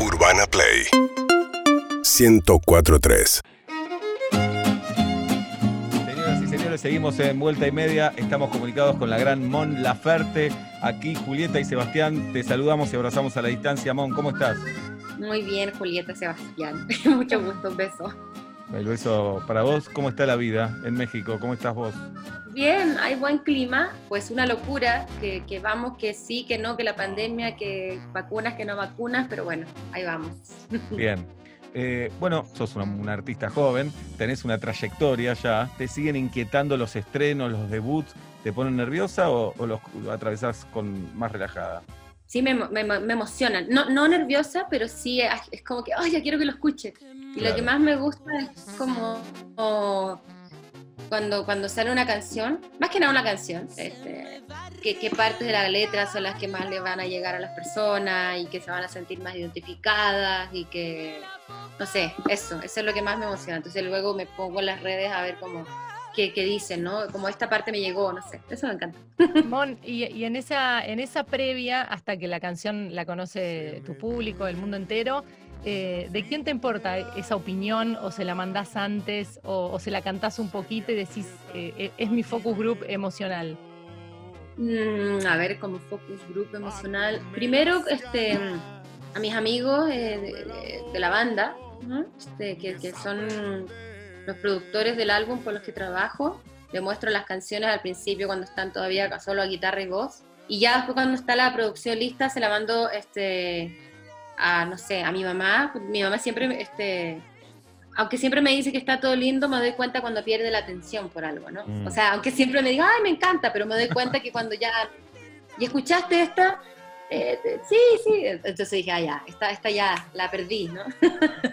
Urbana Play 1043. Señoras y señores, seguimos en vuelta y media. Estamos comunicados con la gran Mon Laferte. Aquí Julieta y Sebastián, te saludamos y abrazamos a la distancia. Mon, ¿cómo estás? Muy bien, Julieta Sebastián. Mucho gusto, un beso. El beso para vos. ¿Cómo está la vida en México? ¿Cómo estás vos? Bien, hay buen clima, pues una locura, que, que, vamos, que sí, que no, que la pandemia, que vacunas, que no vacunas, pero bueno, ahí vamos. Bien. Eh, bueno, sos una, una, artista joven, tenés una trayectoria ya, ¿te siguen inquietando los estrenos, los debuts? ¿Te ponen nerviosa o, o los atravesás con más relajada? Sí, me, me, me emocionan. No, no nerviosa, pero sí es como que, ay, ya quiero que lo escuche. Y claro. lo que más me gusta es como, como cuando, cuando sale una canción, más que nada una canción, este, qué que partes de la letra son las que más le van a llegar a las personas y que se van a sentir más identificadas y que, no sé, eso, eso es lo que más me emociona. Entonces luego me pongo en las redes a ver cómo, qué, qué dicen, ¿no? Como esta parte me llegó, no sé, eso me encanta. Mon, y, y, en, esa, en esa previa, hasta que la canción la conoce tu público, el mundo entero, eh, ¿de quién te importa esa opinión? ¿O se la mandás antes? ¿O, o se la cantás un poquito y decís, eh, es mi focus group emocional? Mm, a ver, como focus group emocional. Primero, este, a mis amigos eh, de, de, la banda, ¿no? este, que, que, son los productores del álbum con los que trabajo. Les muestro las canciones al principio cuando están todavía solo a guitarra y voz. Y ya después cuando está la producción lista se la mando este, a, no sé, a mi mamá. Mi mamá siempre, este, aunque siempre me dice que está todo lindo, me doy cuenta cuando pierde la atención por algo, ¿no? Mm. O sea, aunque siempre me diga, ay, me encanta, pero me doy cuenta que cuando ya, ¿y escuchaste esta? Eh, sí, sí. Entonces dije, ah, ya, esta, esta ya la perdí, ¿no?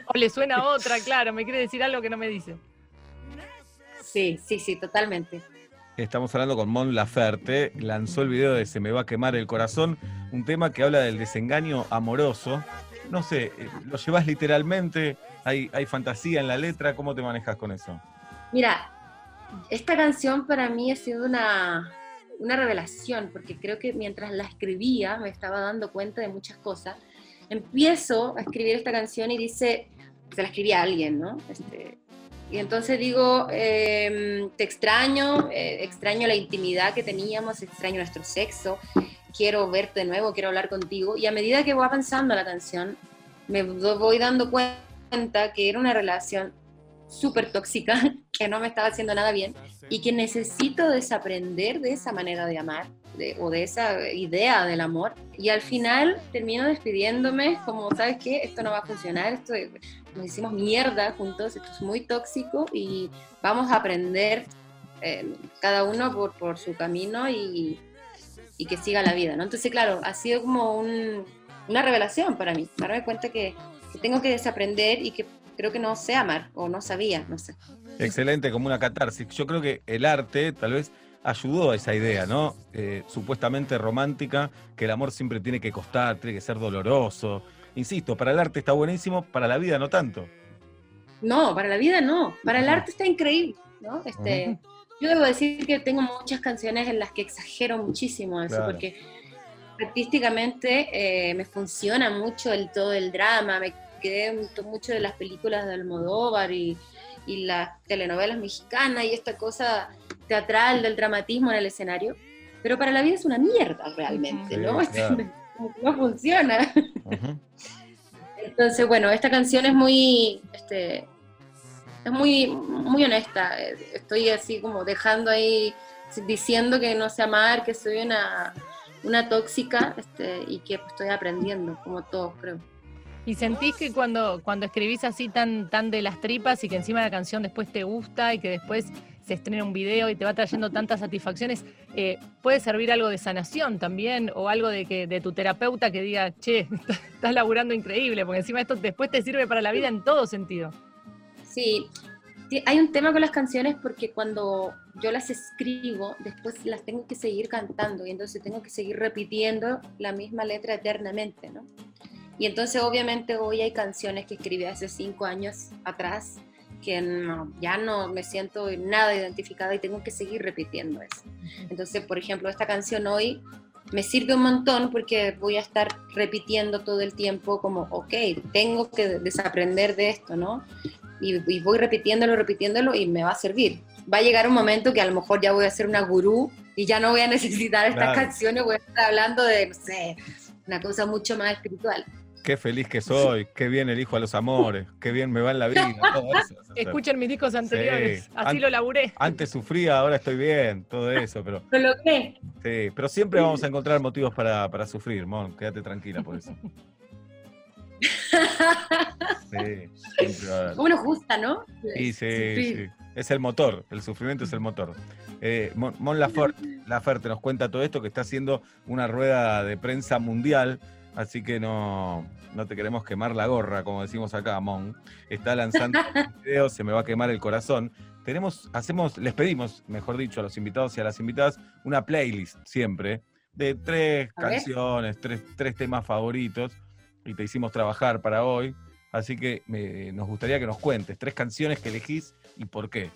o le suena otra, claro, me quiere decir algo que no me dice. Sí, sí, sí, totalmente. Estamos hablando con Mon Laferte, lanzó el video de Se me va a quemar el corazón, un tema que habla del desengaño amoroso. No sé, eh, ¿lo llevas literalmente? ¿Hay, ¿Hay fantasía en la letra? ¿Cómo te manejas con eso? Mira, esta canción para mí ha sido una, una revelación, porque creo que mientras la escribía me estaba dando cuenta de muchas cosas. Empiezo a escribir esta canción y dice, se la escribí a alguien, ¿no? Este, y entonces digo, eh, te extraño, eh, extraño la intimidad que teníamos, extraño nuestro sexo, quiero verte de nuevo, quiero hablar contigo. Y a medida que voy avanzando la canción, me voy dando cuenta que era una relación súper tóxica, que no me estaba haciendo nada bien y que necesito desaprender de esa manera de amar de, o de esa idea del amor. Y al final termino despidiéndome como, ¿sabes qué? Esto no va a funcionar, esto nos hicimos mierda juntos, esto es muy tóxico y vamos a aprender eh, cada uno por, por su camino y, y, que siga la vida, ¿no? Entonces, claro, ha sido como un, una revelación para mí, darme cuenta que, que tengo que desaprender y que creo que no sé amar o no sabía, no sé. Excelente, como una catarsis. Yo creo que el arte tal vez ayudó a esa idea, ¿no? Eh, supuestamente romántica, que el amor siempre tiene que costar, tiene que ser doloroso. Insisto, para el arte está buenísimo, para la vida no tanto. No, para la vida no. Para el arte está increíble, ¿no? Este, uh -huh. Yo debo decir que tengo muchas canciones en las que exagero muchísimo eso, claro. porque artísticamente eh, me funciona mucho el todo el drama, me quedé mucho de las películas de Almodóvar y, y las telenovelas mexicanas y esta cosa teatral del dramatismo en el escenario, pero para la vida es una mierda realmente, sí, ¿no? Claro. no funciona. Uh -huh. Entonces, bueno, esta canción es muy, este, es muy, muy honesta. Estoy así como dejando ahí, diciendo que no sé amar, que soy una, una tóxica este, y que pues, estoy aprendiendo, como todos creo. ¿Y sentís que cuando, cuando escribís así tan, tan de las tripas y que encima la canción después te gusta y que después se estrena un video y te va trayendo tantas satisfacciones, eh, puede servir algo de sanación también o algo de que de tu terapeuta que diga, che, estás laburando increíble, porque encima esto después te sirve para la vida en todo sentido. Sí, hay un tema con las canciones porque cuando yo las escribo, después las tengo que seguir cantando y entonces tengo que seguir repitiendo la misma letra eternamente, ¿no? Y entonces obviamente hoy hay canciones que escribí hace cinco años atrás que no, ya no me siento nada identificada y tengo que seguir repitiendo eso. Entonces, por ejemplo, esta canción hoy me sirve un montón porque voy a estar repitiendo todo el tiempo como, ok, tengo que desaprender de esto, ¿no? Y, y voy repitiéndolo, repitiéndolo y me va a servir. Va a llegar un momento que a lo mejor ya voy a ser una gurú y ya no voy a necesitar estas Claro. canciones, voy a estar hablando de, no sé, una cosa mucho más espiritual. Qué feliz que soy, qué bien elijo a los amores, qué bien me va en la vida. todo eso. O sea, Escuchen mis discos anteriores, Sí. así lo laburé. Antes sufría, ahora estoy bien, todo eso, pero Lo logré. sí, pero siempre vamos a encontrar motivos para, para sufrir, Mon, quédate tranquila por eso. Sí, siempre va a haber. Uno gusta, ¿no? Sí, sí, Sufrir. sí. Es el motor, el sufrimiento es el motor. Eh, Mon, Mon Laferte, Laferte nos cuenta todo esto, que está haciendo una rueda de prensa mundial, así que no, no te queremos quemar la gorra, como decimos acá, Mon. Está lanzando un video, se me va a quemar el corazón. Tenemos, hacemos, les pedimos, mejor dicho, a los invitados y a las invitadas, una playlist siempre de tres canciones, tres, tres temas favoritos, y te hicimos trabajar para hoy. Así que me- nos gustaría que nos cuentes tres canciones que elegís y por qué.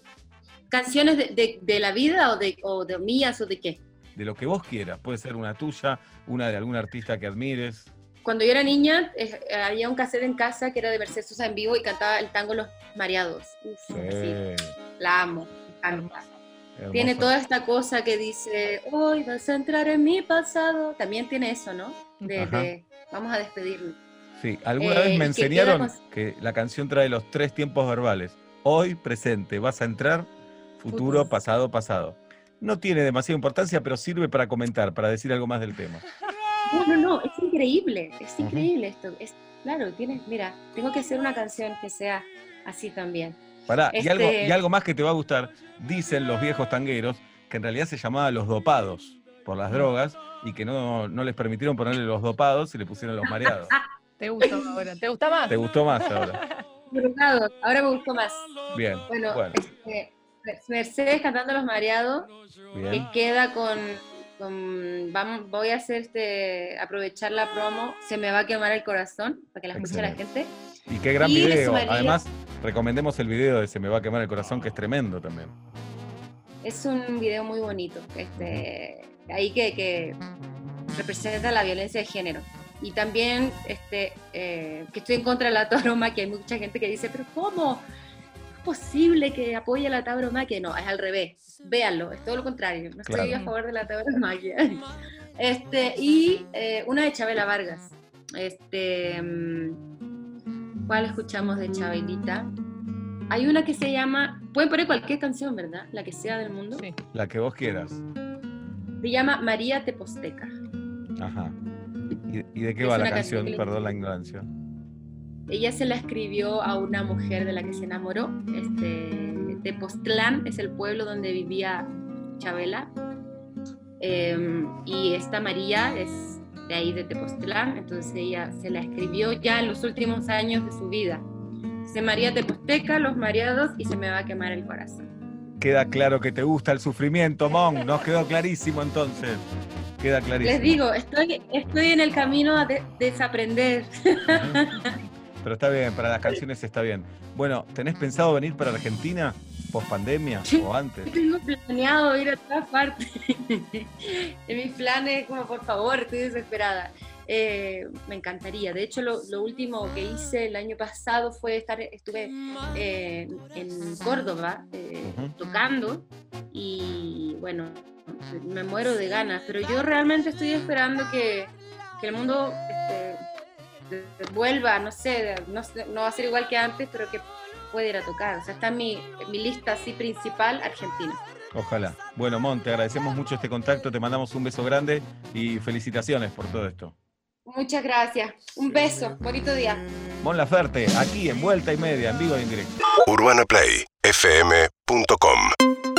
¿Canciones de, de- de la vida o de, o de mías o de qué? De lo que vos quieras. Puede ser una tuya, una de algún artista que admires. Cuando yo era niña, eh, había un cassette en casa que era de Mercedes Sosa en vivo y cantaba el tango Los Mareados. Uf, sí, la amo, hermoso. Tiene toda esta cosa que dice, hoy vas a entrar en mi pasado. También tiene eso, ¿no? De, vamos a despedirnos. Sí, alguna Eh, vez y me enseñaron que la canción trae los tres tiempos verbales. Hoy, presente, vas a entrar, futuro, Futuro. pasado, pasado. No tiene demasiada importancia, pero sirve para comentar, para decir algo más del tema. No, no, no, es increíble, es increíble esto. Es, claro, tienes, mira, tengo que hacer una canción que sea así también. Pará, y, Este- algo, y algo más que te va a gustar, dicen los viejos tangueros que en realidad se llamaba los dopados por las drogas y que no, no les permitieron ponerle los dopados y le pusieron los mareados. ¿Te gustó ahora? ¿Te gusta más? ¿Te gustó más ahora? Ahora me gustó más. Bien, Bueno, bueno, este, Mercedes cantando Los Mareados, bien. que queda con, con- vamos, voy a hacer este, aprovechar la promo, se me va a quemar el corazón, para que la escuche la gente. Y qué gran y video. Además, recomendemos el video de Se me va a quemar el corazón, que es tremendo también. Es un video muy bonito, este, ahí que, que representa la violencia de género. Y también este, eh, que estoy en contra de la tauromaquia. Hay mucha gente que dice, pero ¿cómo? ¿Es posible que apoye la tauromaquia? No, es al revés. Véanlo, es todo lo contrario. No estoy Claro. a favor de la tauromaquia. Este, y eh, una de Chabela Vargas. Este, mm, ¿Cuál escuchamos de Chabelita? Hay una que se llama, pueden poner cualquier canción, ¿verdad? La que sea del mundo. Sí. La que vos quieras. Se llama María Teposteca. Ajá. ¿Y, y de qué Es va la canción canción? que le- Perdón la ignorancia. Ella se la escribió a una mujer de la que se enamoró. Este, Tepoztlán es el pueblo donde vivía Chabela. Eh, y esta María es de ahí de Tepoztlán, entonces ella se la escribió ya en los últimos años de su vida. Se María Teposteca, Los Mareados y se me va a quemar el corazón. Queda claro que te gusta el sufrimiento, Mon. Nos quedó clarísimo entonces. Queda clarísimo. Les digo, estoy, estoy en el camino a de- desaprender. Pero está bien, para las canciones está bien. Bueno, ¿tenés pensado venir para Argentina post pandemia Sí. o antes? Tengo planeado ir a todas partes. en mis planes, como por favor, estoy desesperada. Eh, me encantaría. De hecho, lo, lo último que hice el año pasado fue estar, estuve eh, en Córdoba eh, tocando y bueno, me muero de ganas. Pero yo realmente estoy esperando que, que el mundo este, vuelva, no sé, no, no va a ser igual que antes, pero que pueda ir a tocar. O sea, está en mi, en mi lista así principal, Argentina. Ojalá. Bueno, Mon, te agradecemos mucho este contacto, te mandamos un beso grande y felicitaciones por todo esto. Muchas gracias. Un beso. Bonito día. Mon Laferte, aquí en Vuelta y Media, en vivo y en directo. UrbanaPlayFM.com